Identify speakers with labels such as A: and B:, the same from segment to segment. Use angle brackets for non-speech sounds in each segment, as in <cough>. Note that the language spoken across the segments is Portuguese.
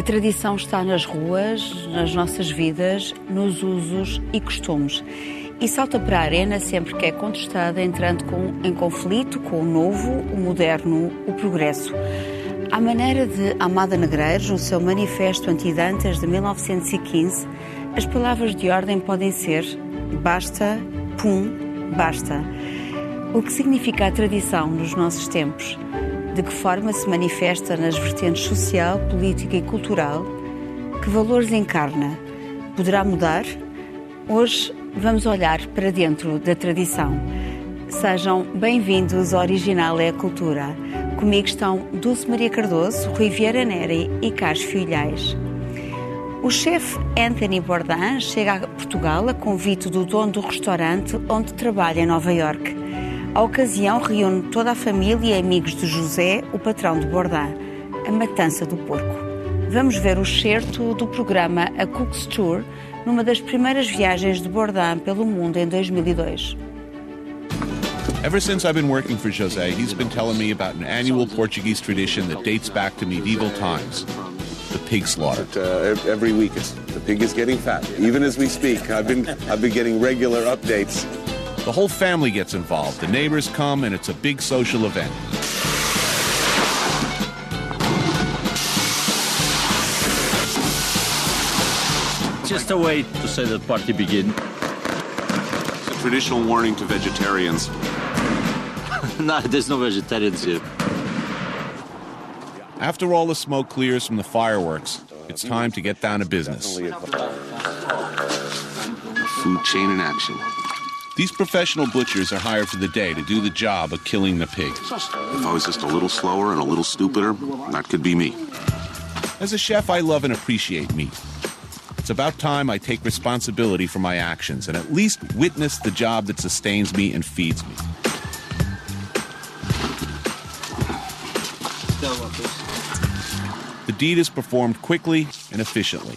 A: A tradição está nas ruas, nas nossas vidas, nos usos e costumes. E salta para a arena sempre que é contestada, entrando com, em conflito com o novo, o moderno, o progresso. À maneira de Amada Negreiros, no seu Manifesto Antidantas de 1915, as palavras de ordem podem ser basta, pum, basta. O que significa a tradição nos nossos tempos? De que forma se manifesta nas vertentes social, política e cultural? Que valores encarna? Poderá mudar? Hoje vamos olhar para dentro da tradição. Sejam bem-vindos ao Original é a Cultura. Comigo estão Dulce Maria Cardoso, Rui Vieira Neri e Carlos Filhais. O chefe Anthony Bourdain chega a Portugal a convite do dono do restaurante onde trabalha em Nova York. A ocasião reúne toda a família e amigos de José, o patrão de Bourdain, a matança do porco. Vamos ver o excerto do programa A Cook's Tour numa das primeiras viagens de Bourdain pelo mundo em 2002.
B: Ever since I've been working for José, he's been telling me about an annual Portuguese tradition that dates back to medieval times the pig slaughter.
C: But, uh, every week, the pig is getting fat. Even as we speak, I've been I've been getting regular updates.
B: The whole family gets involved. The neighbors come, and it's a big social event.
D: Just a way to say the party begin.
C: It's a traditional warning to vegetarians. <laughs>
D: no, there's no vegetarians here.
B: After all the smoke clears from the fireworks, it's time to get down to business.
C: Food chain in action.
B: These professional butchers are hired for the day to do the job of killing the pig.
C: If I was just a little slower and a little stupider, that could be me.
B: As a chef, I love and appreciate meat. It's about time I take responsibility for my actions and at least witness the job that sustains me and feeds me. The deed is performed quickly and efficiently.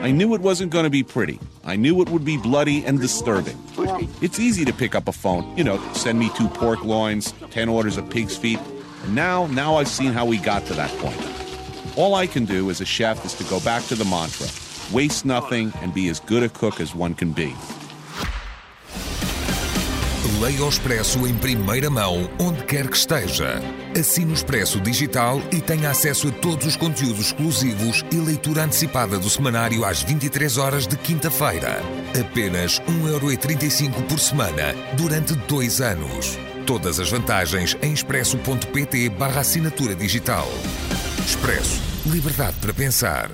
B: I knew it wasn't going to be pretty. I knew it would be bloody and disturbing. It's easy to pick up a phone, you know, send me two pork loins, 10 orders of pig's feet. And now, now I've seen how we got to that point. All I can do as a chef is to go back to the mantra waste nothing and be as good a cook as one can be.
E: Leia o Expresso em primeira mão, onde quer que esteja. Assine o Expresso Digital e tenha acesso a todos os conteúdos exclusivos e leitura antecipada do semanário às 23 horas de quinta-feira. Apenas 1,35€ por semana, durante dois anos. Todas as vantagens em expresso.pt barra assinatura digital. Expresso. Liberdade para pensar.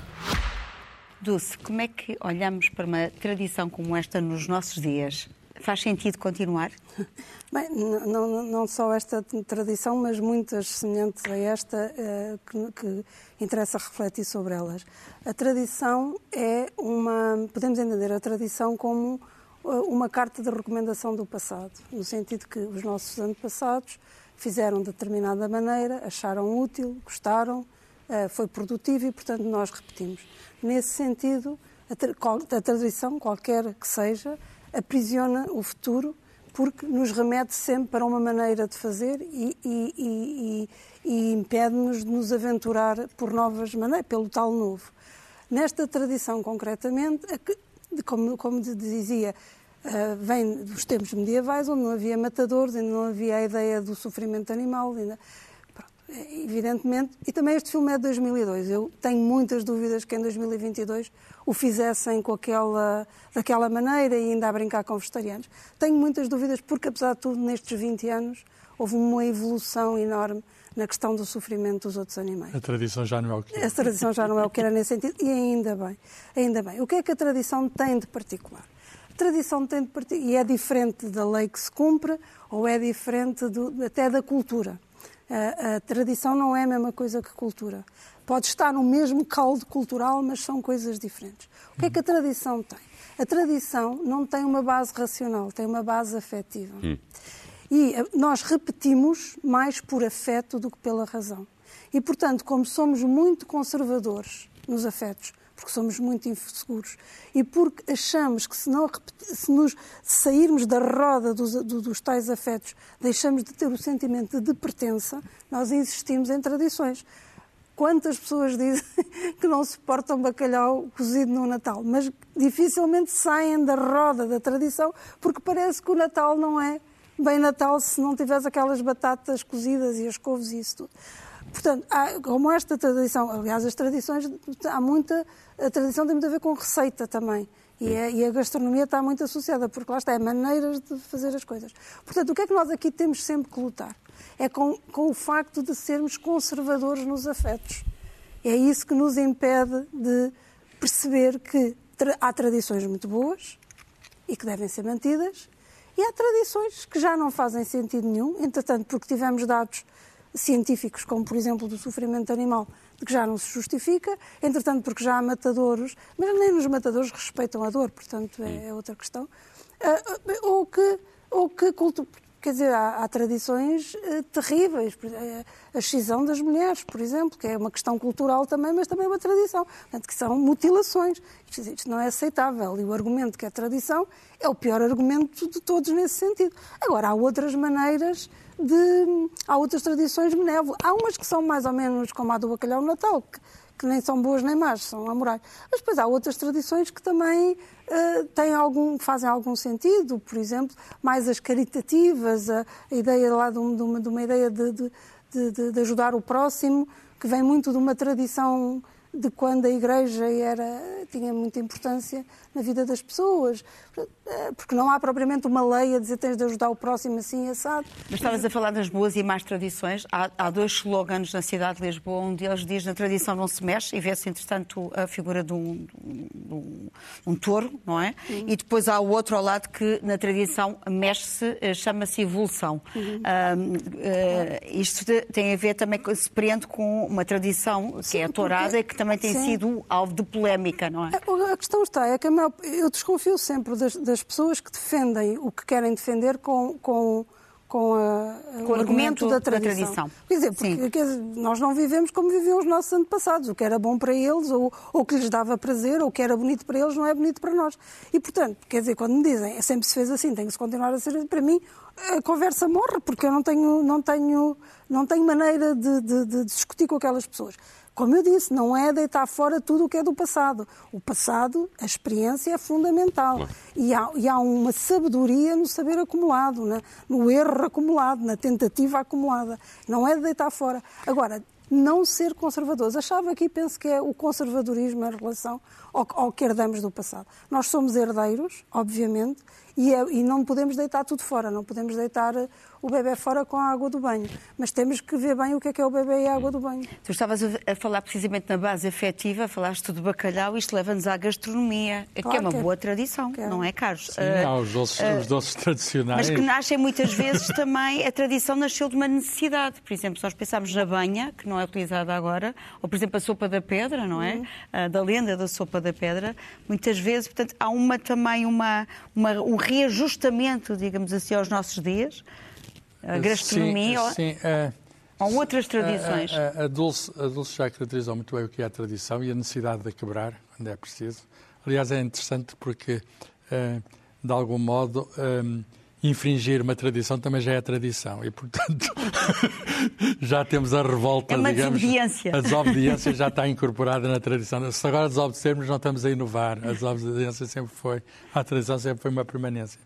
A: Dulce, como é que olhamos para uma tradição como esta nos nossos dias? Faz sentido continuar? <laughs>
F: Bem, não, não só esta tradição, mas muitas semelhantes a esta eh, que, que, interessa refletir sobre elas. A tradição é uma. Podemos entender a tradição como eh, uma carta de recomendação do passado, no sentido que os nossos antepassados fizeram de determinada maneira, acharam útil, gostaram, eh, foi produtivo e, portanto, nós repetimos. Nesse sentido, a, a tradição, qualquer que seja, aprisiona o futuro porque nos remete sempre para uma maneira de fazer e, e, e, e impede-nos de nos aventurar por novas maneiras, pelo tal novo. Nesta tradição, concretamente, como, como dizia, vem dos tempos medievais, onde não havia matadores, ainda não havia a ideia do sofrimento animal, ainda, evidentemente, e também este filme é de 2002. Eu tenho muitas dúvidas que em 2022 o fizessem com aquela, daquela maneira e ainda a brincar com vegetarianos. Tenho muitas dúvidas porque, apesar de tudo, nestes 20 anos houve uma evolução enorme na questão do sofrimento dos outros animais.
G: A tradição já não é o que
F: era. A tradição já não é o que era nesse sentido e ainda bem. Ainda bem. O que é que a tradição tem de particular? A tradição tem de particular, e é diferente da lei que se cumpre ou é diferente do, até da cultura. A, a, tradição não é a mesma coisa que cultura. Pode estar no mesmo caldo cultural, mas são coisas diferentes. O que é que a tradição tem? A tradição não tem uma base racional, tem uma base afetiva. Hum. E eh, nós repetimos mais por afeto do que pela razão. E, portanto, como somos muito conservadores nos afetos, porque somos muito inseguros e porque achamos que se, não, se nos sairmos da roda dos, dos tais afetos, deixamos de ter o sentimento de pertença, nós insistimos em tradições. quantas pessoas dizem <laughs> que não suportam bacalhau cozido no Natal, mas dificilmente saem da roda da tradição, porque parece que o Natal não é bem Natal se não tiveres aquelas batatas cozidas e as couves e isso tudo. Portanto, há, como esta tradição, aliás, as tradições, há muita, a tradição tem muito a ver com receita também. E a, e a, gastronomia está muito associada, porque lá está, é maneiras de fazer as coisas. Portanto, o que é que nós aqui temos sempre que lutar? É com, com o facto de sermos conservadores nos afetos. É isso que nos impede de perceber que tra há tradições muito boas e que devem ser mantidas, e há tradições que já não fazem sentido nenhum, entretanto, porque tivemos dados científicos, como por exemplo do sofrimento animal, de que já não se justifica, entretanto, porque já há matadouros, mas nem nos matadouros respeitam a dor, portanto é, é outra questão, uh, ou que, ou que culto, quer dizer, há, há tradições uh, terríveis, a excisão das mulheres, por exemplo, que é uma questão cultural também, mas também é uma tradição, portanto, que são mutilações. Isto, isto não é aceitável e o argumento que é tradição é o pior argumento de todos nesse sentido. Agora, há outras maneiras de. Há outras tradições benévolas. Há umas que são mais ou menos como a do bacalhau no Natal, que, que nem são boas nem más, são amorais. Mas depois há outras tradições que também uh, têm algum, fazem algum sentido, por exemplo, mais as caritativas, a, a ideia lá de, uma, de uma ideia de, de, de, ajudar o próximo, que vem muito de uma tradição de quando a Igreja era, tinha muita importância na vida das pessoas. Eh, porque não há propriamente uma lei a dizer tens de ajudar o próximo assim assado.
A: Mas estavas a falar das boas e más tradições. Há, há dois slogans na cidade de Lisboa, um deles diz na tradição não se mexe, e vê-se, entretanto, a figura de um, de um, um touro, não é? Uhum. E depois há o outro ao lado que na tradição mexe-se, eh, chama-se evolução. Uhum. uh, isto tem a ver também, se prende com uma tradição que é a tourada e que também tem Sim. sido alvo de polémica, não é?
F: A questão está, é que eu desconfio sempre das, das, pessoas que defendem o que querem defender com, com, com, a,
A: com o argumento, da tradição. da tradição.
F: Quer dizer, porque quer dizer, nós não vivemos como viviam os nossos antepassados. O que era bom para eles, ou o que lhes dava prazer, ou o que era bonito para eles, não é bonito para nós. E, portanto, quer dizer, quando me dizem, é sempre se fez assim, tem que se continuar a ser, para mim, a conversa morre, porque eu não tenho, não tenho, não tenho maneira de, de, de discutir com aquelas pessoas. Como eu disse, não é deitar fora tudo o que é do passado. O passado, a experiência é fundamental. Claro. E, há, e, há, uma sabedoria no saber acumulado, na, no erro acumulado, na tentativa acumulada. Não é de deitar fora. Agora, não ser conservadores. Achava aqui, penso que é o conservadorismo em relação ao, ao que herdamos do passado. Nós somos herdeiros, obviamente, e, é, e não podemos deitar tudo fora, não podemos deitar o bebê fora com a água do banho. Mas temos que ver bem o que é que é o bebê e a água do banho.
A: Tu estavas a falar precisamente na base afetiva, falaste do bacalhau, isto leva-nos à gastronomia, claro que é uma que é. boa tradição, que é. não é, Carlos?
G: Sim, uh, há os doces, uh, os doces tradicionais.
A: Mas que nascem muitas vezes também, a tradição nasceu de uma necessidade. Por exemplo, se nós pensarmos na banha, que não é utilizada agora, ou por exemplo a sopa da pedra, não é? Uhum. Uh, da lenda da sopa da pedra, muitas vezes, portanto, há uma também uma, uma um reajustamento, digamos assim, aos nossos dias a gastronomia sim, sim, uh, ou outras tradições?
G: A, a, a, Dulce, a Dulce já caracterizou muito bem o que é a tradição e a necessidade de a quebrar quando é preciso. Aliás, é interessante porque, uh, de algum modo, um, infringir uma tradição também já é tradição e, portanto, <laughs> já temos a revolta,
A: é uma
G: digamos.
A: Desobediência.
G: A desobediência já está incorporada na tradição. Se agora desobedecermos, não estamos a inovar. A desobediência sempre foi, a tradição sempre foi uma permanência.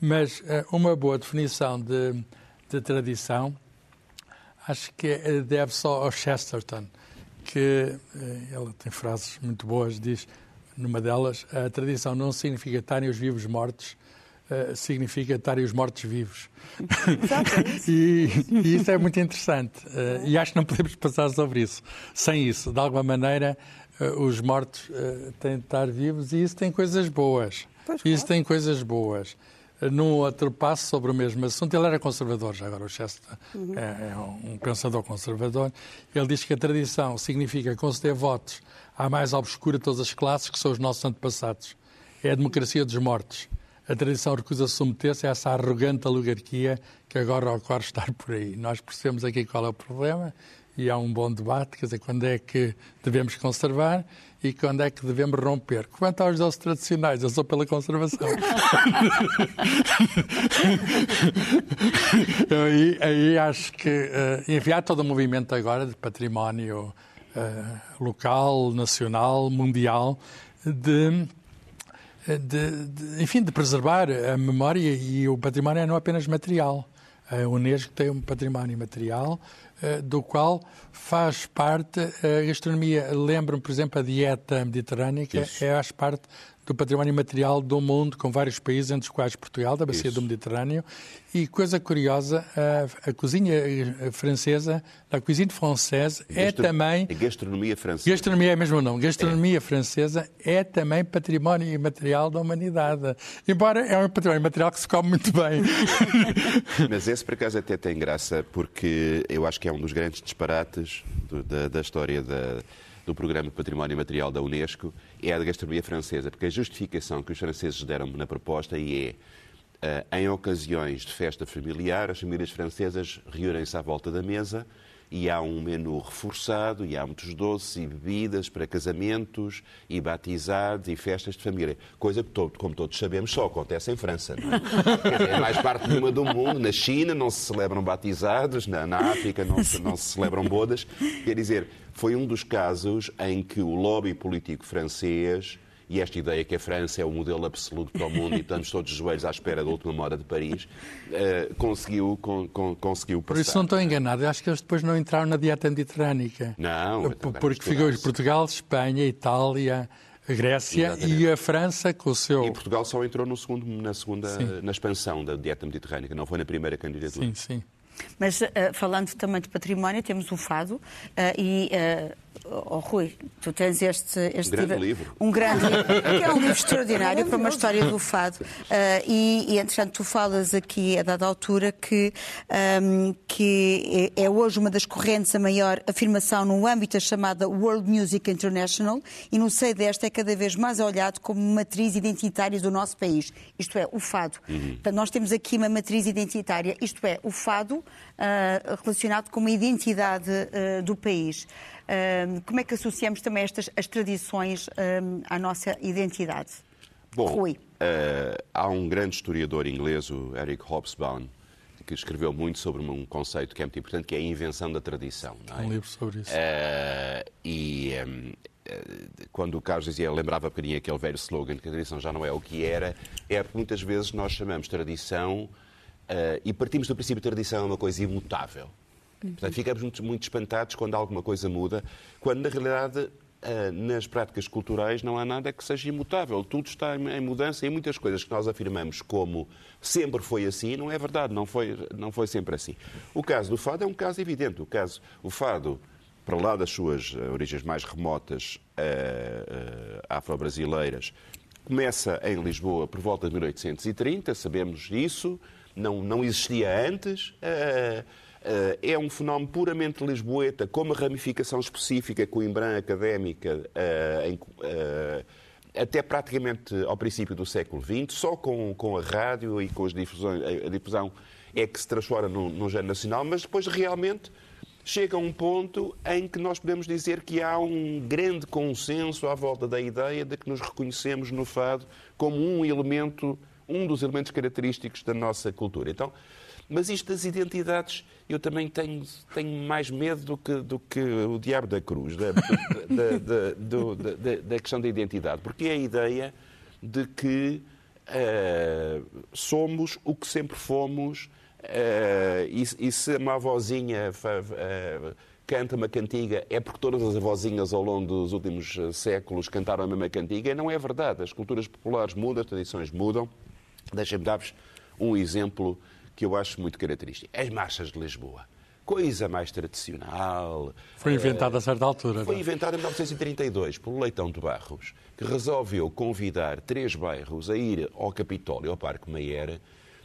G: Mas uh, uma boa definição de de tradição, acho que é, deve só ao Chesterton, que eh, ele tem frases muito boas, diz numa delas, a tradição não significa estarem os vivos mortos, uh, significa estarem os mortos vivos. <laughs> e, e, isso é muito interessante. Uh, e acho que não podemos passar sobre isso. Sem isso, de alguma maneira, uh, os mortos têm de estar vivos e isso tem coisas boas. Pois isso claro. tem coisas boas num outro passo sobre o mesmo assunto. Ele era conservador, já agora o Chester uhum. é, é, um pensador conservador. Ele diz que a tradição significa conceder votos à mais obscura de todas as classes, que são os nossos antepassados. É a democracia dos mortos. A tradição recusa submeter-se a essa arrogante oligarquia que agora ocorre estar por aí. Nós percebemos aqui qual é o problema e há um bom debate, quer dizer, quando é que devemos conservar e quando é que devemos romper. Quanto aos doces tradicionais, eu sou pela conservação. <laughs> aí, aí acho que, uh, enfim, há todo o movimento agora de património local, nacional, mundial, de, de, de, enfim, de preservar a memória e o património é não apenas material. A Unesco tem um património material do qual faz parte a gastronomia. Lembro-me, por exemplo, a dieta mediterrânea, que é, faz parte do património material do mundo, com vários países, entre os quais Portugal, da Bacia Isso. do Mediterrâneo. E coisa curiosa, a, a cozinha eh, francesa, a cozinha francesa, é também.
H: A gastronomia francesa.
G: Gastronomia é mesmo o nome. Gastronomia é. francesa é também património material da humanidade. Embora é um património material que se come muito bem. <laughs>
H: Mas esse, por acaso, até tem graça, porque eu acho que é um dos grandes disparates do, da, da história da do Programa de Património Material da Unesco é a da gastronomia francesa, porque a justificação que os franceses deram na proposta é Uh, em ocasiões de festa familiar, as famílias francesas reúnem-se à volta da mesa e há um menu reforçado e há muitos doces e bebidas para casamentos e batizados e festas de família. Coisa que, todo, como todos sabemos, só acontece em França. Não é? é mais parte nenhuma do mundo. Na China não se celebram batizados, na, na África não se, não se celebram bodas. Quer dizer, foi um dos casos em que o lobby político francês e esta ideia que a França é o modelo absoluto para o mundo e estamos todos os joelhos à espera da última moda de Paris, uh, conseguiu, con, con, conseguiu passar.
G: Por isso não estou enganado, eu acho que eles depois não entraram na dieta mediterrânica.
H: Não,
G: porque ficou Portugal, Espanha, Itália, a Grécia Exatamente. e a França com o seu.
H: E Portugal só entrou no segundo, na segunda, sim. na expansão da dieta mediterrânica, não foi na primeira candidatura.
G: Sim, sim.
A: Mas uh, falando também de património, temos o fado uh, e uh, Oh, Rui, tu tens este, este
H: um grande livro.
A: Um grande livro, <laughs> que é um livro extraordinário para uma história do fado. Uh, e, e, entretanto, tu falas aqui, a dada altura, que, um, que é, é hoje uma das correntes a maior afirmação no âmbito da chamada World Music International e no seio desta é cada vez mais olhado como matriz identitária do nosso país. Isto é, o fado. Uhum. Portanto, nós temos aqui uma matriz identitária, isto é, o fado uh, relacionado com uma identidade uh, do país como é que associamos também estas as tradições à nossa identidade?
H: Bom, Rui. Uh, há um grande historiador inglês, o Eric Hobsbawm, que escreveu muito sobre um conceito que é muito importante, que é a invenção da tradição.
G: É? Um livro sobre isso.
H: Uh, e um, quando o Carlos dizia, lembrava um bocadinho aquele velho slogan que a tradição já não é o que era, é porque muitas vezes nós chamamos tradição uh, e partimos do princípio que tradição é uma coisa imutável. Portanto, ficamos muito, muito espantados quando alguma coisa muda, quando na realidade ah, nas práticas culturais não há nada que seja imutável. Tudo está em mudança e muitas coisas que nós afirmamos como sempre foi assim, não é verdade, não foi, não foi sempre assim. O caso do fado é um caso evidente. O, caso, o fado, para lá das suas ah, origens mais remotas uh, uh, afro-brasileiras, começa em Lisboa por volta de 1830, sabemos isso, não, não existia antes. Uh, eh, é um fenómeno puramente lisboeta, com uma ramificação específica coimbrã académica eh, eh, até praticamente ao princípio do século XX, só com, com a rádio e com as difusões, a difusão é que se transforma num, num género nacional, mas depois realmente chega a um ponto em que nós podemos dizer que há um grande consenso à volta da ideia de que nos reconhecemos no fado como um elemento, um dos elementos característicos da nossa cultura. Então, mas isto das identidades, eu também tenho, tenho mais medo do que, do que o diabo da cruz, da, da, da, da, da questão da identidade, porque é a ideia de que uh, somos o que sempre fomos uh, e, e, se uma avózinha uh, canta uma cantiga é porque todas as avózinhas ao longo dos últimos séculos cantaram a mesma cantiga. E não é verdade. As culturas populares mudam, as tradições mudam. Deixem-me dar-vos um exemplo que eu acho muito característico. As marchas de Lisboa. Coisa mais tradicional.
G: Foi inventada a certa altura.
H: Foi é? inventada em 1932 pelo Leitão de Barros, que resolveu convidar três bairros a ir ao Capitólio, ao Parque Mayer,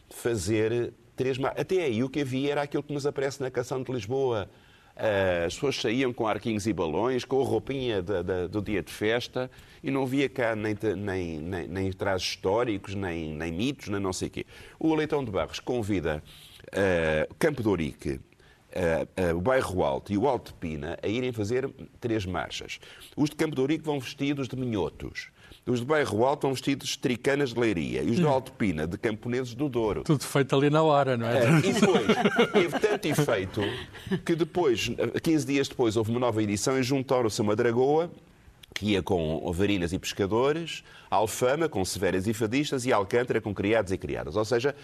H: fazer três marchas. Até aí o que havia era aquilo que nos aparece na canção de Lisboa as pessoas saíam com arquinhos e balões, com a roupinha de, de, do dia de festa e não havia cá nem, nem, nem, nem trajes históricos, nem, nem mitos, nem não sei o quê. O Leitão de Barros convida uh, Campo de Ourique, uh, uh, o Bairro Alto e o Alto de Pina a irem fazer três marchas. Os de Campo de Ourique vão vestidos de minhotos. Os de Bairro Alto vão vestidos de tricanas de leiria. E os do Alto de Pina de camponeses do Douro.
G: Tudo feito ali na hora, não é?
H: É, e depois, teve tanto efeito que depois, 15 dias depois, houve uma nova edição e juntaram-se uma dragoa que ia com varinas e pescadores, Alfama com severas e fadistas e Alcântara com criados e criadas. Ou seja,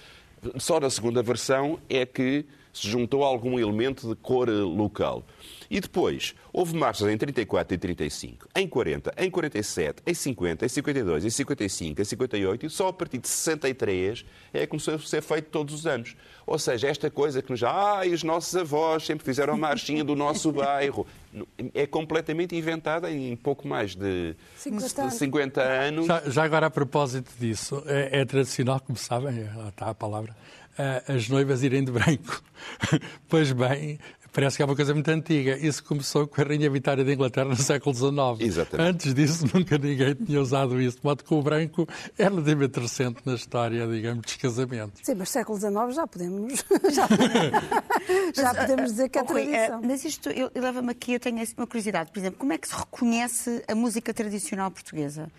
H: só na segunda versão é que se juntou algum elemento de cor local. E depois, houve marchas em 34 e 35, em 40, em 47, em 50, em 52, em 55, em 58 e só a partir de 63 é que começou a ser feito todos os anos. Ou seja, esta coisa que nos já, ah, e os nossos avós sempre fizeram a marchinha do nosso <laughs> bairro, é completamente inventada em pouco mais de 50 anos. 50 anos.
G: Já, já, agora, a propósito disso, é, é tradicional, como sabem, lá está a palavra, eh, as noivas irem de branco. <laughs> pois bem, Parece que é uma coisa muito antiga. Isso começou com a Rainha Vitória de Inglaterra no século XIX.
H: Exatamente.
G: Antes disso, nunca ninguém tinha usado isso. De modo que o branco é relativamente recente na história, digamos, dos casamentos.
F: Sim, mas século XIX já podemos, <laughs> já, <laughs> já podemos dizer que é tradição.
A: Mas isto leva-me aqui, eu tenho uma curiosidade. Por exemplo, como é que se reconhece a música tradicional portuguesa?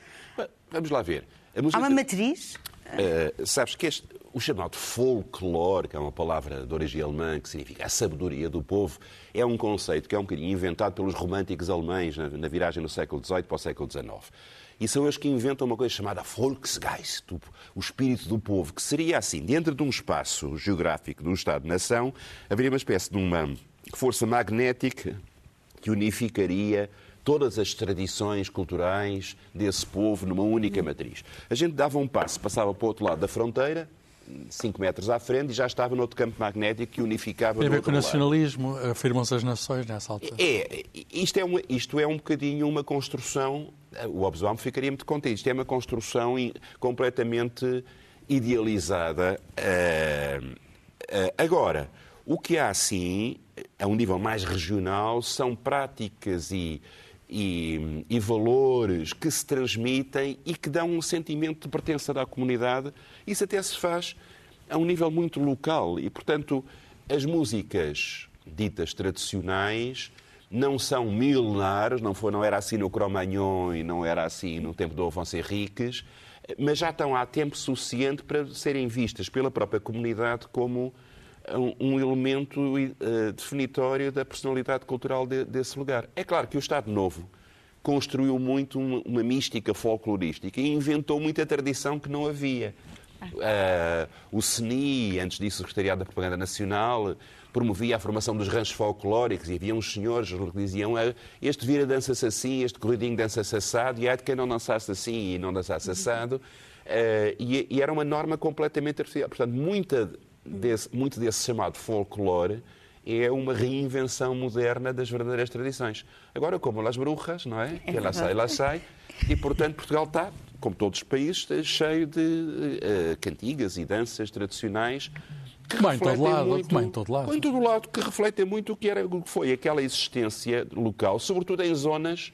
H: Vamos lá ver.
A: Há uma matriz?
H: Uh, sabes que este, o chamado folclore, que é uma palavra de origem alemã que significa a sabedoria do povo, é um conceito que é um bocadinho inventado pelos românticos alemães na, na viragem do século XVIII para o século XIX. E são eles que inventam uma coisa chamada Volksgeist, o espírito do povo, que seria assim, dentro de um espaço geográfico de um Estado-nação, haveria uma espécie de uma força magnética que unificaria todas as tradições culturais desse povo numa única matriz. A gente dava um passo, passava para o outro lado da fronteira, 5 metros à frente e já estava no outro campo magnético que unificava.
G: Tem
H: a
G: ver com o nacionalismo, afirmam-se as nações nessa altura.
H: É, isto é, uma, isto é um bocadinho uma construção, o Obsbam ficaria muito contente, isto é uma construção completamente idealizada. Uh, uh, agora, o que há sim, a um nível mais regional, são práticas e e, e, valores que se transmitem e que dão um sentimento de pertença à comunidade. Isso até se faz a um nível muito local e, portanto, as músicas ditas tradicionais não são milenares, não, foi, não era assim no Cromagnon e não era assim no tempo do Afonso Henriques, mas já estão há tempo suficiente para serem vistas pela própria comunidade como um, elemento uh, definitório da personalidade cultural de, desse lugar. É claro que o Estado Novo construiu muito uma, uma mística folclorística e inventou muita tradição que não havia. Uh, o CNI, antes disso, Secretariado da Propaganda Nacional, promovia a formação dos ranchos folclóricos e havia uns senhores que diziam ah, este vira dança-se assim, este corridinho dança-se assado e há de quem não dançasse assim e não dançasse assado. Uh, e, e, era uma norma completamente artificial. Portanto, muita desse, muito desse chamado folclore é uma reinvenção moderna das verdadeiras tradições. Agora, como las brujas, não é? Que ela sai, ela sai. E, portanto, Portugal está, como todos os países, cheio de uh, cantigas e danças tradicionais
G: que Bem, refletem todo lado, muito, em todo lado.
H: Em todo lado, que refletem muito o que, era, o que foi aquela existência local, sobretudo em zonas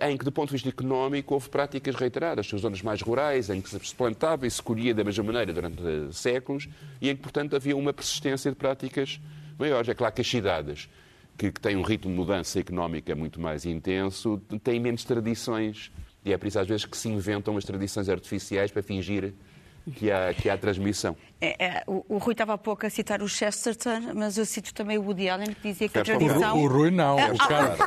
H: em que, do ponto de vista económico, houve práticas reiteradas. São zonas mais rurais, em que se plantava e se colhia da mesma maneira durante séculos e em que, portanto, havia uma persistência de práticas maiores. É claro que as cidades, que, que têm um ritmo de mudança económica muito mais intenso, têm menos tradições. E é por isso, às vezes, que se inventam as tradições artificiais para fingir que há, que há transmissão.
A: É, é, o, o, Rui estava há pouco a citar o Chesterton, mas eu cito também o Woody Allen, que dizia que a tradição...
G: O, o Rui não, ah, o Carlos.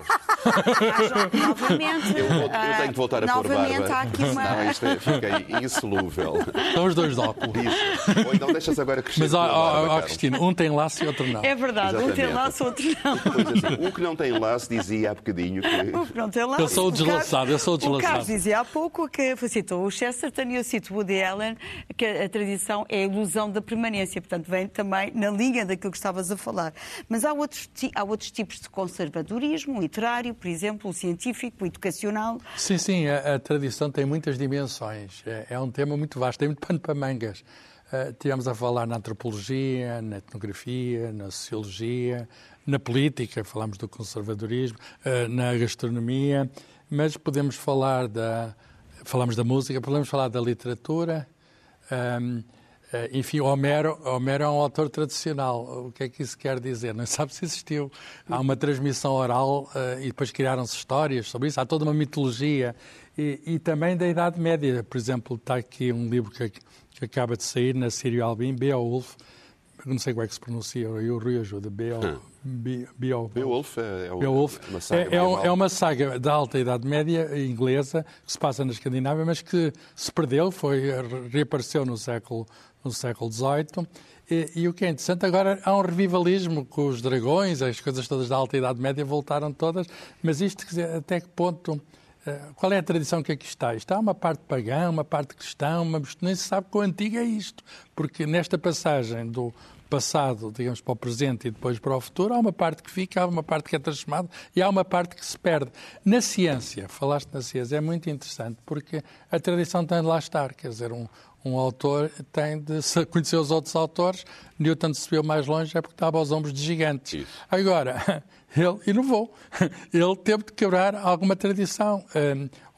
A: novamente...
H: Eu, vou, eu, tenho que voltar a pôr barba.
A: há aqui uma...
H: Não, isto é, fica insolúvel.
G: São os dois de óculos.
H: Isso. Ou então deixas agora crescer
G: Mas, ó, ó, ó Cristina, um tem laço e outro não.
A: É verdade, Exatamente. um tem laço, outro não.
H: Assim, o que não tem laço dizia há bocadinho que...
A: O <laughs> que não tem laço...
G: Eu sou o deslaçado, eu sou o deslaçado.
A: O Carlos dizia há pouco que citou o Chesterton e eu cito o Woody Allen, que a tradição é a ilusão da permanência portanto vem também na linha daquilo que estavas a falar. Mas há outros, há outros tipos de conservadorismo, literário, por exemplo, científico, educacional.
G: Sim, sim, a, a tradição tem muitas dimensões. É, é, um tema muito vasto, tem muito pano para mangas. Uh, a falar na antropologia, na etnografia, na sociologia, na política, falamos do conservadorismo, uh, na gastronomia, mas podemos falar da, falamos da música, podemos falar da literatura, um, Eh, enfim, Homero, Homero é um autor tradicional. O que é que isso quer dizer? Não sabe se existiu. Há uma transmissão oral uh, e depois criaram-se histórias sobre isso. Há toda uma mitologia. E, e, também da Idade Média. Por exemplo, está aqui um livro que, que acaba de sair na Sírio Albin, Beowulf. Não sei como é que se pronuncia, o Rui ajuda. Beowulf.
H: Beowulf é,
G: é, Beowulf
H: uma saga,
G: é, é, é, uma saga da alta Idade Média inglesa que se passa na Escandinávia, mas que se perdeu, foi, reapareceu no século no século XVIII. E, e, o que é interessante, agora há um revivalismo com os dragões, as coisas todas da Alta Idade Média voltaram todas, mas isto, quer dizer, até que ponto, qual é a tradição que aqui está? Está uma parte pagã, uma parte cristã, uma, nem se sabe quão antigo é isto, porque nesta passagem do passado, digamos, para o presente e depois para o futuro, há uma parte que fica, há uma parte que é transformada e há uma parte que se perde. Na ciência, falaste na ciência, é muito interessante, porque a tradição tem de lá estar, quer dizer, um, um autor tem de conhecer os outros autores. Newton se viu mais longe é porque estava aos ombros de gigantes. Isso. Agora, <laughs> ele inovou. <laughs> Ele teve de quebrar alguma tradição.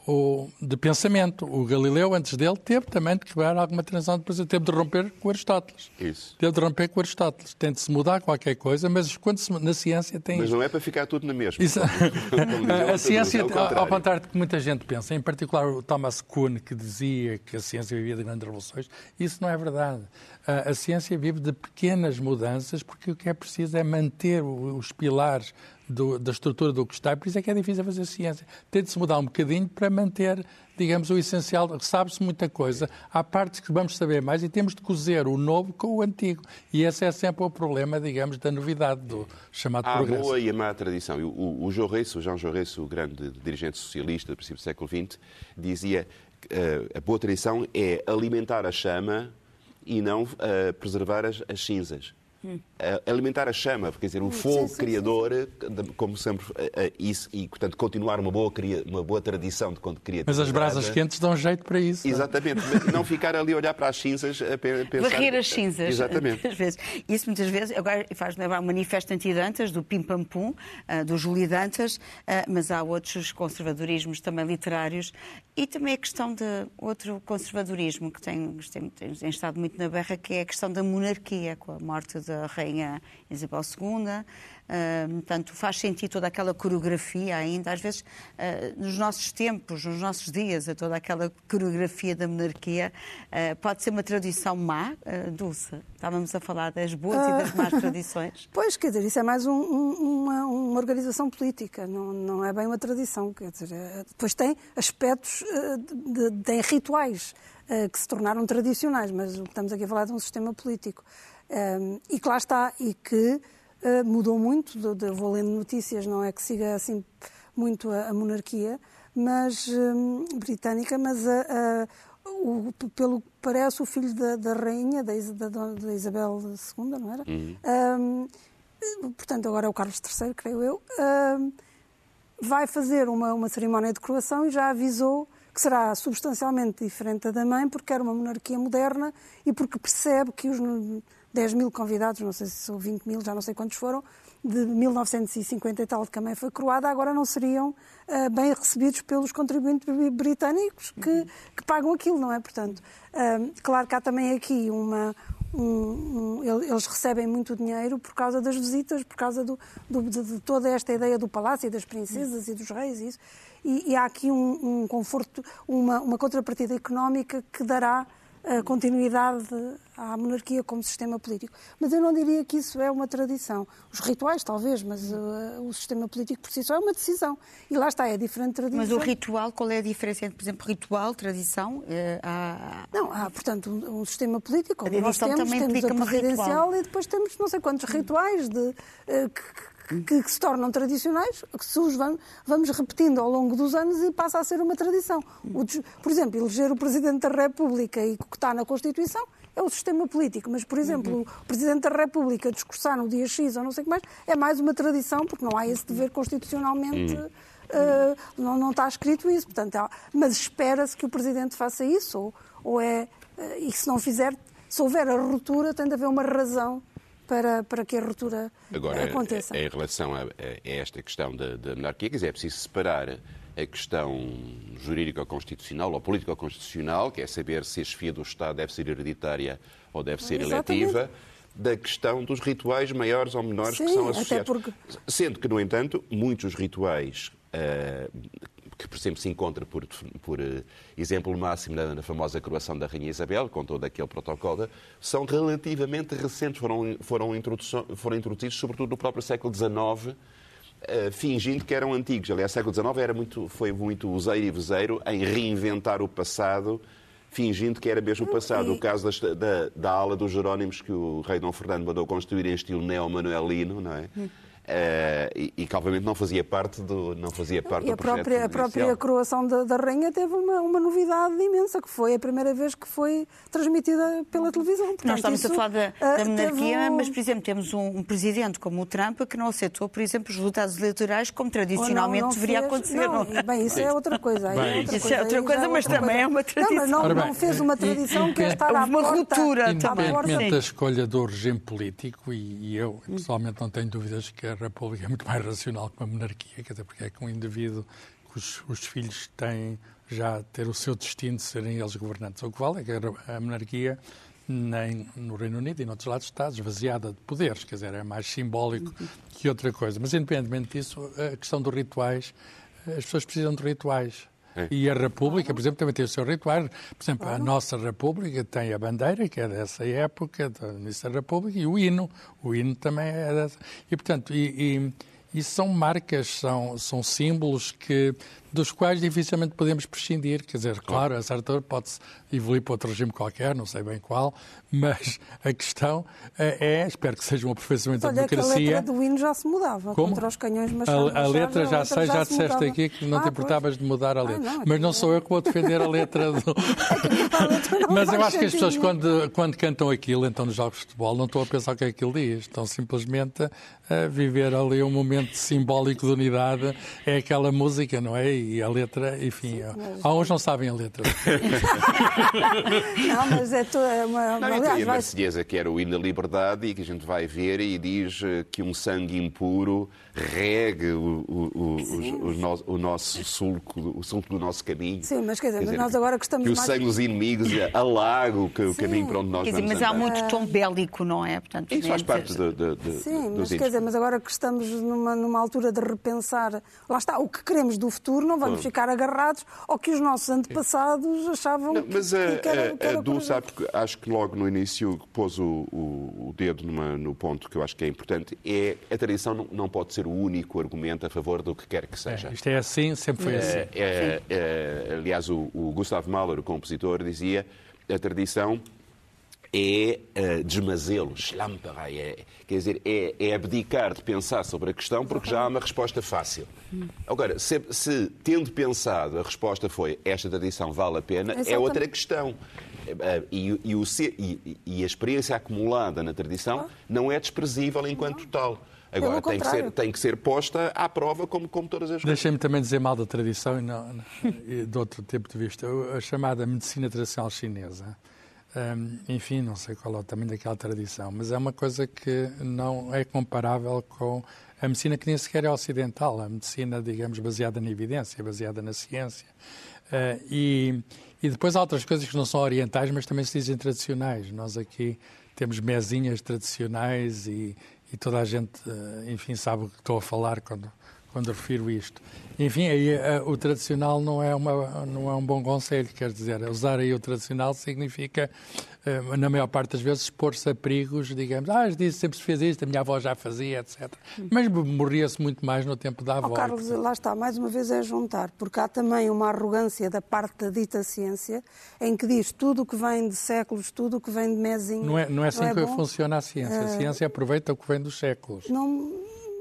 G: O, de pensamento. O Galileu, antes dele, teve também de quebrar alguma transição de pensamento, teve de romper com Aristóteles.
H: Isso.
G: Teve de romper com Aristóteles. Tem de se mudar qualquer coisa, mas quando se, na ciência tem.
H: Mas não é para ficar tudo na mesma.
G: Isso... <laughs> a ciência, ao, ao contrário do que muita gente pensa, em particular o Thomas Kuhn, que dizia que a ciência vivia de grandes revoluções, isso não é verdade. A, a ciência vive de pequenas mudanças, porque o que é preciso é manter os pilares do, da estrutura do que está, por isso é que é difícil fazer ciência. Tem de se mudar um bocadinho para manter, digamos, o essencial. Sabe-se muita coisa, há partes que vamos saber mais e temos de cozer o novo com o antigo. E esse é sempre o problema, digamos, da novidade, do chamado
H: há
G: progresso.
H: Há a boa e a má tradição. O, o, o Jaurès, o Jean Jaurès, o grande dirigente socialista do princípio do século XX, dizia que uh, a boa tradição é alimentar a chama e não uh, preservar as, as cinzas alimentar a chama, quer dizer, o fogo sim, sim, criador, sim. como sempre, isso, e, portanto, continuar uma boa, uma boa tradição de criatividade.
G: Mas as brasas quentes dão jeito para isso.
H: Exatamente, não ficar ali a olhar para as cinzas a pensar...
A: Varrer as cinzas.
H: Exatamente. <laughs>
A: Muitas vezes. Isso muitas vezes, agora faz lembrar o Manifesto Antidantas, do Pim Pam Pum, ah, do Júlio Dantas, mas há outros conservadorismos também literários e também a questão de outro conservadorismo que tem, tem, tem estado muito na berra, que é a questão da monarquia, com a morte da rainha Isabel II. Uh, portanto, faz sentido toda aquela coreografia ainda. Às vezes, uh, nos nossos tempos, nos nossos dias, toda aquela coreografia da monarquia uh, pode ser uma tradição má, uh, Dulce. Estávamos a falar das boas e das más tradições. <laughs>
F: Pois, quer dizer, isso é mais um, um, uma, uma, organização política, não, não é bem uma tradição. Quer dizer, é, depois tem aspectos de, de, de rituais que se tornaram tradicionais, mas estamos aqui a falar de um sistema político. Um, e que lá está, e que mudou muito, de, de, vou lendo notícias, não é que siga assim muito a, a monarquia mas, um, britânica, mas a, a, o, pelo que parece o filho da, da rainha, da, da, da, Isabel II, não era? Uhum. Um, portanto, agora é o Carlos III, creio eu, vai fazer uma, uma cerimónia de coroação e já avisou que será substancialmente diferente da mãe, porque era uma monarquia moderna e porque percebe que os 10 mil convidados, não sei se são 20 mil, já não sei quantos foram, de 1950 e tal, de mãe foi coroada, agora não seriam uh, bem recebidos pelos contribuintes britânicos que, que, pagam aquilo, não é? Portanto, uh, claro que há também aqui uma. Um, um, eles recebem muito dinheiro por causa das visitas, por causa do, do, de, de, toda esta ideia do palácio e das princesas e dos reis e isso. E, e há aqui um, um conforto, uma, uma contrapartida económica que dará a continuidade à monarquia como sistema político. Mas eu não diria que isso é uma tradição. Os rituais, talvez, mas uh, o sistema político por si só é uma decisão. E lá está, é diferente tradição.
A: Mas o ritual, qual é a diferença entre, por exemplo, ritual, tradição? Há...
F: Não, há, portanto, um, um sistema político. A nós temos, também temos a presidencial e depois temos não sei quantos rituais de, uh, que, que, que, se tornam tradicionais, que se os vamos, vamos, repetindo ao longo dos anos e passa a ser uma tradição. O, por exemplo, eleger o Presidente da República e o que está na Constituição é o sistema político, mas, por exemplo, o Presidente da República discursar no dia X ou não sei o que mais, é mais uma tradição, porque não há esse dever constitucionalmente. Uh, não, não está escrito isso, portanto, há, mas espera-se que o Presidente faça isso, ou, ou é, uh, e se não fizer, se houver a ruptura, tem de haver uma razão para, para que a ruptura
H: Agora,
F: aconteça.
H: em relação a, a esta questão da, da monarquia, quer dizer, é preciso separar a questão jurídico-constitucional ou político-constitucional, que é saber se a chefia do Estado deve ser hereditária ou deve ser
F: Exatamente.
H: eletiva, da questão dos rituais maiores ou menores que
F: Sim,
H: são
F: até
H: associados.
F: porque-
H: Sendo que, no entanto, muitos rituais ah, que, por exemplo, se encontra por, por eh, exemplo máximo na, na famosa coroação da Rainha Isabel, com todo aquele protocolo, são relativamente recentes, foram, foram, foram introduzidos sobretudo no próprio século XIX, eh, fingindo que eram antigos. Aliás, o século XIX era muito, foi muito useiro e vezeiro em reinventar o passado, fingindo que era mesmo o passado. O caso das- da, da ala dos Jerónimos que o rei Dom Fernando mandou construir em estilo neo-manuelino, não é? Eh, e, e que obviamente não fazia parte do, não fazia parte
F: E a própria, a própria coroação da, da rainha teve uma, uma novidade imensa, que foi a primeira vez que foi transmitida pela televisão. Portanto,
A: Nós estamos
F: isso,
A: a falar da,
F: ah,
A: da monarquia,
F: teve
A: mas, por exemplo, temos um, um presidente como o Trump que não aceitou, por exemplo, os resultados eleitorais como tradicionalmente
F: não- não
A: deveria
F: fez-
A: acontecer.
F: Não,
A: não é?
F: bem, isso é outra coisa. aí
G: Bem,
F: outra
A: isso é outra coisa, mas
F: outra
A: também é uma
F: Não, mas não,
A: tradição.
G: Bem,
F: não fez uma tradição que é estar à
A: uma
F: porta,
A: ruptura também.
G: Independentemente da escolha do regime político, e, e eu pessoalmente não tenho dúvidas que a República é muito mais racional que uma monarquia, quer dizer, porque é que um indivíduo, os, os filhos têm já ter o seu destino de serem eles governantes. O que vale é que a monarquia, nem no Reino Unido e noutros lados, está esvaziada de poderes, quer dizer, é mais simbólico que outra coisa. Mas, independentemente disso, a questão dos rituais, as pessoas precisam de rituais. E a República, por exemplo, também tem o seu ritual. Por exemplo, a nossa República tem a bandeira, que é dessa época, da início da República, e o hino. O hino também é dessa. E, portanto, e, e, e são marcas, são, são símbolos que, dos quais dificilmente podemos prescindir. Quer dizer, claro, a certa altura pode-se evoluir para outro regime qualquer, não sei bem qual, mas a questão é, é, espero que seja um aperfeiçoamento da
F: Olha que a
G: democracia.
F: letra do hino já se mudava
G: Como?
F: contra os canhões Machado
G: A, a letra já sei, já
F: se
G: disseste
F: mudava.
G: aqui que não
F: Ah,
G: te
F: pois.
G: importavas de mudar a letra.
F: não,
G: Mas não sou eu que vou defender a letra <laughs> do. Mas eu acho que as pessoas, quando, quando cantam aquilo, então nos jogos de futebol, não estão a pensar o que é que aquilo diz. Estão simplesmente a viver ali um momento simbólico de unidade. É aquela música, não é? E a letra, enfim. Há uns não sabem a letra. <laughs>
F: Não, mas é, to- é uma.
H: Não, e tem
F: aliás,
H: a
F: vai
H: Marselhesa, que era o hino da liberdade, e que a gente vai ver e diz eh, que um sangue impuro regue o, o, o, o no- o nosso sulco, o sulco do nosso caminho.
F: Sim, mas quer dizer, mas nós agora que estamos
H: Que o
F: mais-
H: sangue dos inimigos alaga o, que- o
F: Sim.
H: caminho para onde nós
A: Quer dizer,
H: vamos
A: mas há
H: andar.
A: muito tom bélico, não é? Portanto,
H: Isso faz
A: dizer-
H: parte do, do, do,
F: Sim,
H: dos
F: mas quer dizer, mas agora que estamos numa, numa altura de repensar, lá está, o que queremos do futuro, não vamos ficar agarrados ao que os nossos antepassados achavam
H: Não,
F: que,
H: mas a,
F: que era, que
H: a,
F: era
H: a Du,
F: corajoso.
H: sabe, que acho que logo no início pôs o, o, o dedo numa- no ponto que eu acho que é importante, é a tradição não, não pode ser o único argumento a favor do que quer que seja.
G: É, isto é assim, sempre foi assim.
H: É, é, é, aliás, o, o Gustav Mahler, o compositor, dizia a tradição é uh, desmazê-lo, schlamperei, é, quer dizer, é, é abdicar de pensar sobre a questão porque já há uma resposta fácil. Agora, se, se tendo pensado a resposta foi esta tradição vale a pena, é
F: Exatamente.
H: outra questão. Eh, E, e o ser- e- e a experiência acumulada na tradição não é desprezível enquanto tal. Agora, tem que, ser, tem que ser posta à prova como, como todas as coisas.
G: Deixem-me também dizer mal da tradição e, não, e de outro tipo de vista. A chamada medicina tradicional chinesa, hum, enfim, não sei qual é o tamanho daquela tradição, mas é uma coisa que não é comparável com a medicina que nem sequer é ocidental, a medicina, digamos, baseada na evidência, baseada na ciência. Eh, e, e depois há outras coisas que não são orientais, mas também se dizem tradicionais. Nós aqui temos mesinhas tradicionais e, e toda a gente, eh, enfim, sabe o que estou a falar quando, quando refiro isto. Enfim, aí eh, o tradicional não é, uma, não é um bom conselho, quer dizer, usar aí o tradicional significa, eh, na maior parte das vezes, expor-se a perigos, digamos, ah, disse sempre se fez isto, a minha avó já fazia, etc. Mas morria-se muito mais no tempo da avó.
F: Carlos, lá está, mais uma vez é juntar, porque há também uma arrogância da parte da dita ciência, em que diz tudo o que vem de séculos, tudo o que vem de mesinho.
G: Não é, não é assim que
F: bom?
G: funciona a ciência. A ciência aproveita o que vem dos séculos.
F: Não,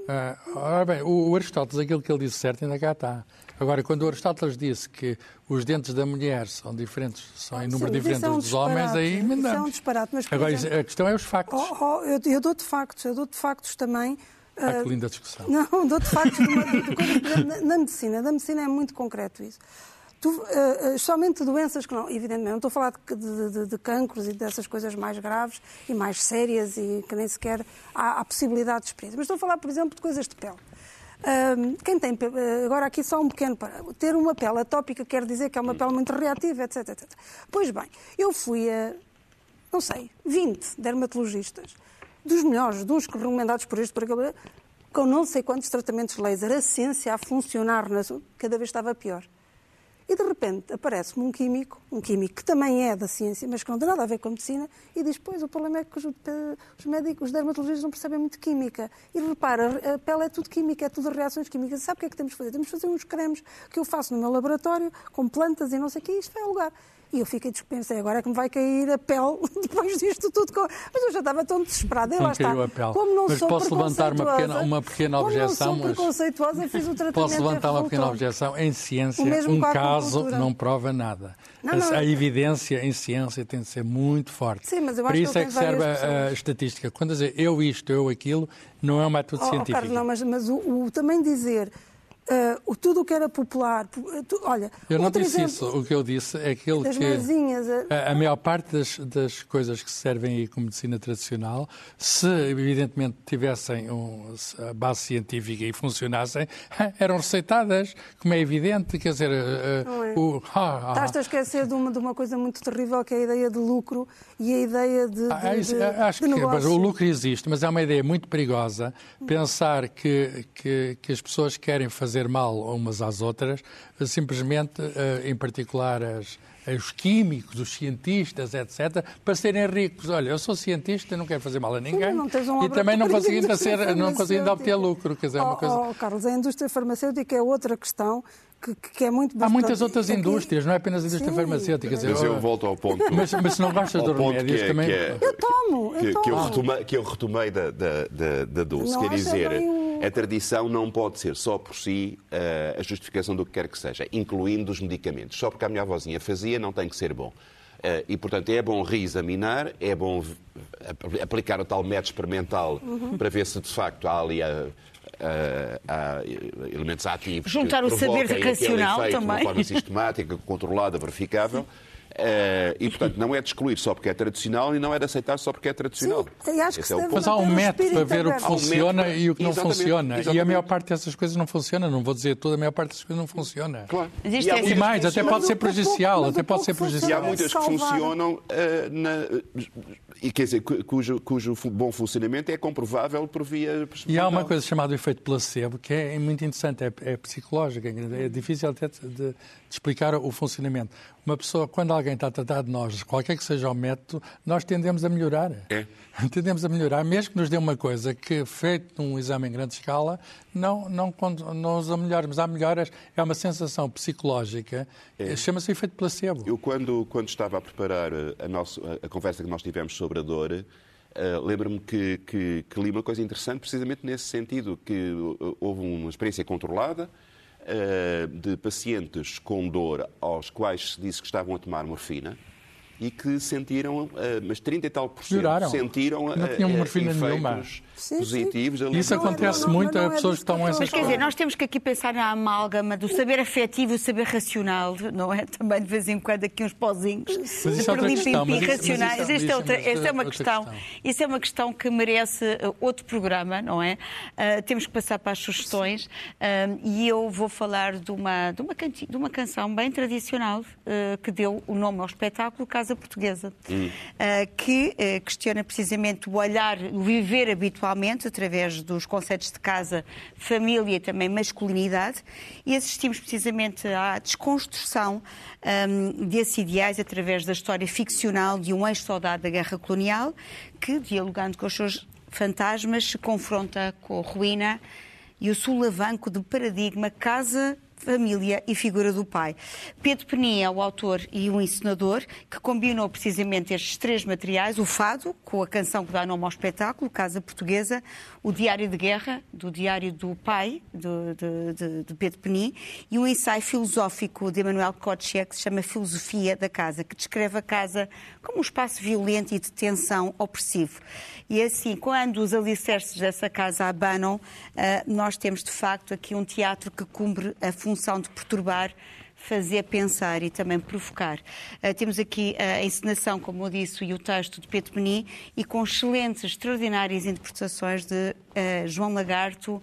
G: Ah, ora bem, o, o Aristóteles, aquilo que ele disse certo, ainda cá está. Agora, quando o Aristóteles disse que os dentes da mulher são diferentes, são em número
F: sim,
G: diferente
F: é um
G: dos homens, aí
F: Isso é um
G: emendamos.
F: disparate, mas,
G: Agora,
F: exemplo-
G: a questão é os factos.
F: Oh, oh, eu, eu dou-te factos, eu dou-te factos também.
G: Ah,
F: ah,
G: que linda discussão. <laughs>
F: Não, dou-te factos de uma, de exemplo, na, na medicina. Da medicina é muito concreto isso. Tu, uh, somente doenças que não, evidentemente, não estou a falar de, de, de, de cancros e dessas coisas mais graves e mais sérias e que nem sequer há, há possibilidade de experiência, mas estou a falar, por exemplo, de coisas de pele. Quem tem, agora aqui só um pequeno para ter uma pele atópica quer dizer que é uma pele muito reativa, etc, etc. Pois bem, eu fui a, não sei, 20 dermatologistas, dos melhores, dos recomendados por este, por aquele, com não sei quantos tratamentos laser, a ciência a funcionar, cada vez estava pior. E de repente aparece-me um químico, um químico que também é da ciência, mas que não tem nada a ver com a medicina, e diz: Pois, o problema é que os, os médicos, os dermatologistas não percebem muito química. E repara, a pele é tudo química, é tudo reações químicas. Sabe o que é que temos de fazer? Temos de fazer uns cremes que eu faço no meu laboratório, com plantas e não sei o que, e isto vai ao lugar. E eu fiquei dispensei, agora é que me vai cair a pele <laughs> depois disto tudo. Mas eu já estava tão desesperada. E lá está.
G: A pele.
F: Como não
G: mas
F: sou
G: posso levantar uma pequena, uma pequena objeção?
F: Como não sou preconceituosa, fiz o tratamento
G: Posso levantar uma pequena objeção? Em ciência, um caso não prova nada. Não, não, a, a evidência em ciência tem de ser muito forte.
F: Sim, mas eu
G: acho
F: Por
G: isso
F: que
G: é que serve a, a, estatística. Quando dizer eu isto, eu aquilo, não é um método
F: oh,
G: científico.
F: Carlos, não, mas, mas o, o, também dizer Uh, tudo o que era popular. Uh, tu, olha,
G: eu não disse exemplo, isso. O que eu disse é aquilo que.
F: Marzinhas,
G: uh... a, a, maior parte das, das, coisas que servem aí como medicina tradicional, se evidentemente tivessem um, a base científica e funcionassem, <laughs> eram receitadas, como é evidente. Quer dizer.
F: Não é. o, <laughs> ah, ah, Estás a esquecer de uma, de uma coisa muito terrível que é a ideia de lucro e a ideia de.
G: Ah,
F: de, de,
G: acho
F: de
G: que mas o lucro existe, mas é uma ideia muito perigosa pensar que, que, que as pessoas querem fazer fazer mal umas às outras, simplesmente, eh, em particular as, os químicos, os cientistas, etc., para serem ricos. Olha, eu sou cientista, não quero fazer mal a ninguém
F: um
G: e também não consigo ainda, ser, não <laughs> consigo ainda obter lucro. Quer dizer,
F: oh,
G: uma coisa...
F: oh, Carlos, a indústria farmacêutica é outra questão que, que, é muito
G: Há muitas outras indústrias, não é apenas a indústria Sim. farmacêutica.
H: Mas eu volto ao ponto.
G: Mas, mas se não gostas de remédios
H: é,
G: também.
H: É,
F: eu tomo, eu
H: que,
F: tomo.
H: Que eu retomei, que eu retomei da, da, da, da Dulce. Quer dizer, a tradição não pode ser só por si uh, a justificação do que quer que seja, incluindo os medicamentos. Só porque a minha avózinha fazia, não tem que ser bom. Uh, e, portanto, é bom reexaminar, é bom aplicar o tal método experimental uhum. para ver se, de facto, há ali a uh, elementos ativos.
A: Juntar o saber racional também. De
H: uma forma <laughs> sistemática, controlada, verificável. Uh, e, portanto, não é de excluir só porque é tradicional e não é de aceitar só porque é tradicional.
F: Sim, acho que
H: é
F: o
G: Mas há um método para ver o que funciona um e o que não exatamente, funciona. Exatamente. E a maior parte dessas coisas não funciona. Não vou dizer tudo, a maior parte dessas coisas não funciona.
H: Claro.
G: E, é e mais, até pode ser prejudicial. Até pode ser prejudicial.
H: E há muitas que funcionam uh, na, e quer dizer, cujo, cujo bom funcionamento é comprovável por via.
G: E há uma coisa chamada efeito placebo que é muito interessante, é, é psicológica, é difícil até de, de, explicar o funcionamento. Uma pessoa, quando alguém está a tratar de nós, qualquer que seja o método, nós tendemos a melhorar.
H: É. <laughs>
G: Tendemos a melhorar, mesmo que nos dê uma coisa que, feito num exame em grande escala, não, não, não nos a melhores. Há melhoras, é uma sensação psicológica, é. chama-se efeito placebo.
H: Eu, quando, quando estava a preparar a, nossa, a conversa que nós tivemos sobre a dor, Uh, Lembro-me que, que, que, li uma coisa interessante precisamente nesse sentido, que houve uma experiência controlada uh, de pacientes com dor aos quais se disse que estavam a tomar morfina, e que sentiram, eh, mas 30 e tal por cento
G: Melhoraram.
H: sentiram
G: não tinham
H: eh,
G: morfina nenhuma.
H: Positivos.
G: Sim, Isso acontece não, não, muito a pessoas que estão essas
A: Mas quer dizer, nós temos que aqui pensar na amálgama do saber afetivo e o saber racional, não é? Também de vez em quando aqui uns pozinhos
G: mas de perlim
A: racionais. Esta é, outra, esta é uma questão, questão. Isso é uma questão que merece uh, outro programa, não é? Uh, temos que passar para as sugestões uh, e eu vou falar de uma, de uma, de uma canção bem tradicional que deu o nome ao espetáculo Casa Portuguesa, hum. que questiona precisamente o olhar, o viver habitualmente, através dos conceitos de casa, família e também masculinidade, e assistimos precisamente à desconstrução um, desses ideais através da história ficcional de um ex-soldado da guerra colonial que, dialogando com os seus fantasmas, se confronta com a ruína e o sulavanco do paradigma casa família e figura do pai. Pedro Penin é o autor e o encenador que combinou precisamente estes três materiais, o fado, com a canção que dá nome ao espetáculo, Casa Portuguesa, o Diário de Guerra, do Diário do Pai, de, de, de, Pedro Penin, e um ensaio filosófico de Emmanuel Kotschek, que se chama Filosofia da Casa, que descreve a casa como um espaço violento e de tensão opressivo. E assim, quando os alicerces dessa casa abanam, eh, nós temos de facto aqui um teatro que cumpre a função de perturbar fazer pensar e também provocar. Uh, temos aqui a encenação, como eu disse, e o texto de Pedro Beni, e com excelentes, extraordinárias interpretações de uh, João Lagarto, uh,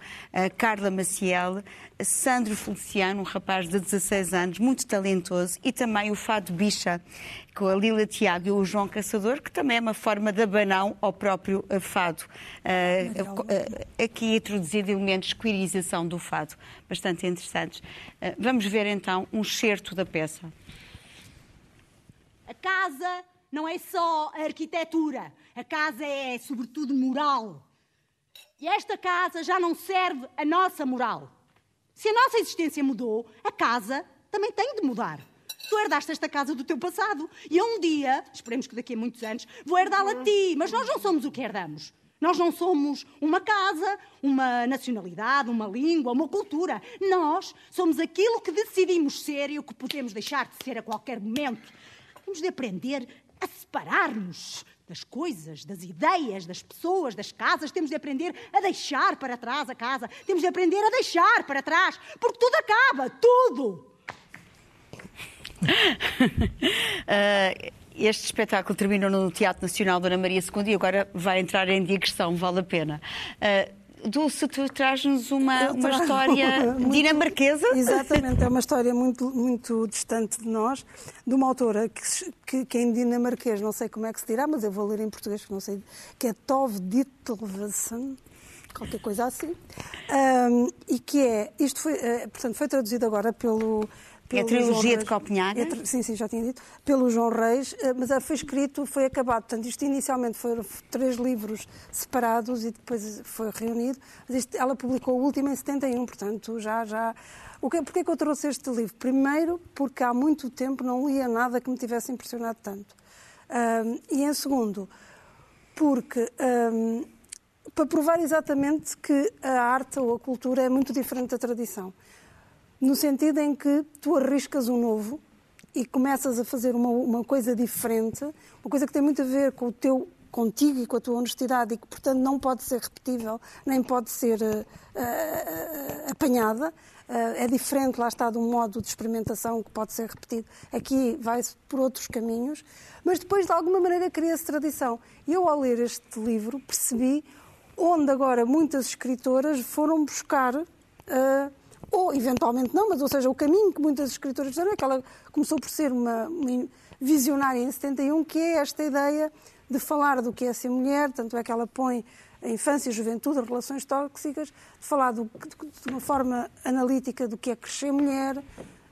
A: Carla Maciel, Sandro Feliciano, um rapaz de 16 anos, muito talentoso, e também o Fado Bicha, com a Lila Tiago e o João Caçador, que também é uma forma de abanão ao próprio fado. aqui introduzido elementos de queerização do fado, bastante interessantes. vamos ver então um excerto da peça.
I: A casa não é só a arquitetura, a casa é, sobretudo, moral. E esta casa já não serve a nossa moral. Se a nossa existência mudou, a casa também tem de mudar. Tu herdaste esta casa do teu passado e eu um dia, esperemos que daqui a muitos anos, vou herdá-la a ti. Mas nós não somos o que herdamos. Nós não somos uma casa, uma nacionalidade, uma língua, uma cultura. Nós somos aquilo que decidimos ser e o que podemos deixar de ser a qualquer momento. Temos de aprender a separar-nos das coisas, das ideias, das pessoas, das casas. Temos de aprender a deixar para trás a casa. Temos de aprender a deixar para trás, porque tudo acaba, tudo.
A: uh, <laughs> este espetáculo terminou no Teatro Nacional Dona Maria II e agora vai entrar em digressão, vale a pena. Uh, Dulce, tu traz-nos uma, uma história <laughs> muito, dinamarquesa.
F: Exatamente, é uma <laughs> história muito, muito distante de nós, de uma autora que, que, que, em dinamarquês, não sei como é que se dirá, mas eu vou ler em português, não sei, que é Tove Dittelvesen, qualquer coisa assim, um, e que é, isto foi, uh, portanto, foi traduzido agora pelo
A: é a trilogia de Copenhague?
F: É, sim, sim, já tinha dito. Pelo João Reis, eh, mas foi escrito, foi acabado. Portanto, isto inicialmente foram três livros separados e depois foi reunido. Mas isto, ela publicou o último em 71, portanto, já, já... O que, porquê que eu trouxe este livro? Primeiro, porque há muito tempo não lia nada que me tivesse impressionado tanto. Um, e em segundo, porque... Um, para provar exatamente que a arte ou a cultura é muito diferente da tradição no sentido em que tu arriscas o novo e começas a fazer uma, uma coisa diferente, uma coisa que tem muito a ver com o teu contigo e com a tua honestidade e que, portanto, não pode ser repetível, nem pode ser uh, uh, apanhada. Uh, é diferente, lá está, de um modo de experimentação que pode ser repetido. Aqui vai-se por outros caminhos, mas depois, de alguma maneira, cria-se tradição. E eu, ao ler este livro, percebi onde agora muitas escritoras foram buscar ou eventualmente não, mas ou seja, o caminho que muitas escritoras fizeram é que ela começou por ser uma, uma visionária em 71, que é esta ideia de falar do que é ser mulher, tanto é que ela põe a infância, a juventude, as relações tóxicas, de falar do, de uma forma analítica do que é crescer mulher,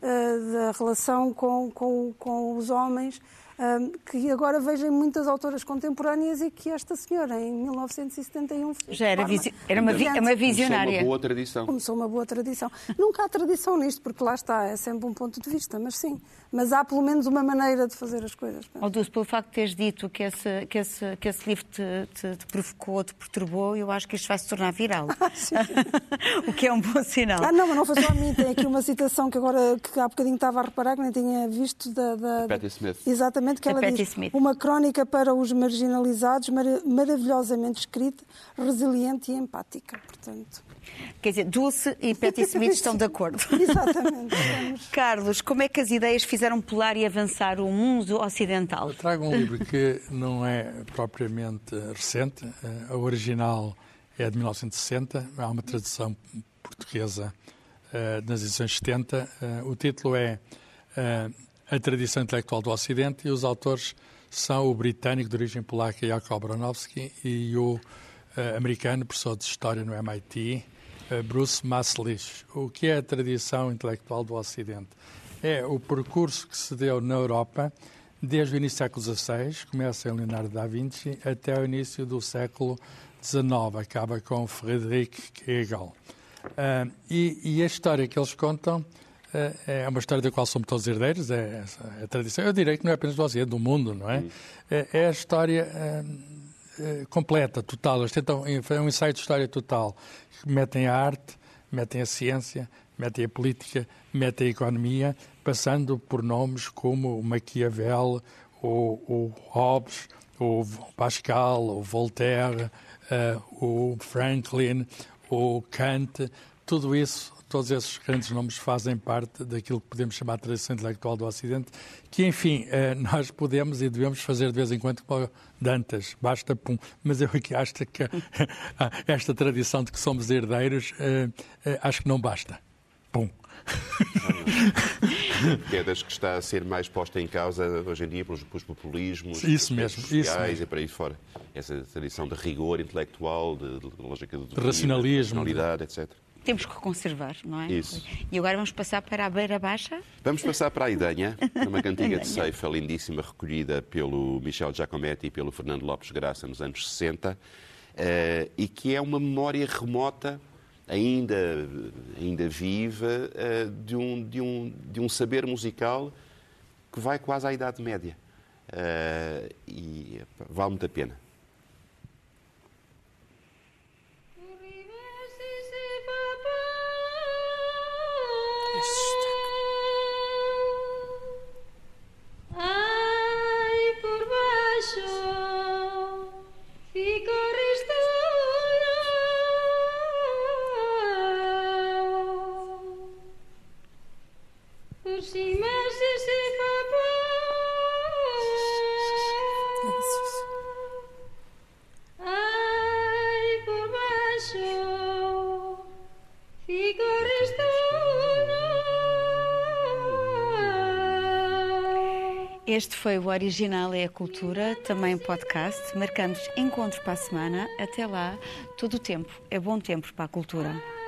F: eh, da relação com, com, com os homens, que agora vejo muitas autoras contemporâneas e que esta senhora, em 1971,
A: já era, visi era uma, vi uma visionária.
H: Começou uma boa tradição.
F: Começou uma boa tradição. Nunca há tradição nisto, porque lá está, é sempre um ponto de vista, mas sim. Mas há pelo menos uma maneira de fazer as coisas.
A: Oh, Dulce, pelo facto de teres dito que esse, que esse, que esse livro te, te, te provocou, te perturbou, eu acho que isto vai se tornar viral. <laughs> Ah, <laughs> o que é um bom sinal.
F: Ah, não, mas não foi só a mim. Tem aqui uma citação que agora, que há bocadinho estava a reparar, que nem tinha visto da. da...
H: Patti Smith.
F: Exatamente exatamente que ela diz. Smith. Uma crónica para os marginalizados, mar maravilhosamente escrita, resiliente e empática. Portanto.
A: Quer dizer, Dulce e Patti Smith estão de acordo. <laughs>
F: Exatamente. <laughs>
A: Carlos, como é que as ideias fizeram pular e avançar o mundo ocidental?
G: Eu trago um livro que não é propriamente recente. A original é de 1960, há uma tradução portuguesa uh, nas edições 70. Uh, o título é a tradição intelectual do Ocidente e os autores são o britânico de origem polaca Jakob Bronowski e o uh, americano, professor de História no MIT, uh, eh, Bruce Maslich. O que é a tradição intelectual do Ocidente? É o percurso que se deu na Europa desde o início do século XVI, começa em Leonardo da Vinci, até o início do século XIX, acaba com Friedrich Hegel. Uh, e, e a história que eles contam é, é uma história da qual somos todos herdeiros, é, é a tradição. Eu diria que não é apenas do Ocidente, do mundo, não é? É, é a história é, é, completa, total. Eles tentam, é um ensaio de história total. Metem a arte, metem a ciência, metem a política, metem a economia, passando por nomes como o Maquiavel, o, Hobbes, o Pascal, o Voltaire, uh, o Franklin, o Kant, tudo isso, todos esses grandes nomes fazem parte daquilo que podemos chamar de tradição intelectual do Ocidente, que, enfim, eh, nós podemos e devemos fazer de vez em quando como Dantas, basta pum. Mas eu aqui acho que <laughs> esta tradição de que somos herdeiros, eh, eh, acho que não basta. Pum. <laughs>
H: que é das que está a ser mais posta em causa hoje em dia pelos, pelos populismos,
G: isso mesmo,
H: sociais
G: isso
H: e por aí fora. Essa tradição de rigor intelectual, de, de lógica de,
G: de racionalismo,
H: de etc.
A: Temos que conservar, não é?
H: Isso.
A: E agora vamos passar para a Beira Baixa?
H: Vamos passar para a Idanha, uma cantiga de <laughs> ceifa lindíssima, recolhida pelo Michel Giacometti e pelo Fernando Lopes Graça nos anos 60, eh, e que é uma memória remota ainda, ainda viva eh, de, um, de, um, de um saber musical que vai quase à Idade Média. Uh, e vale muito a pena.
A: O Original é a Cultura, também podcast. Marcamos encontros para a semana. Até lá, todo o tempo é bom tempo para a cultura.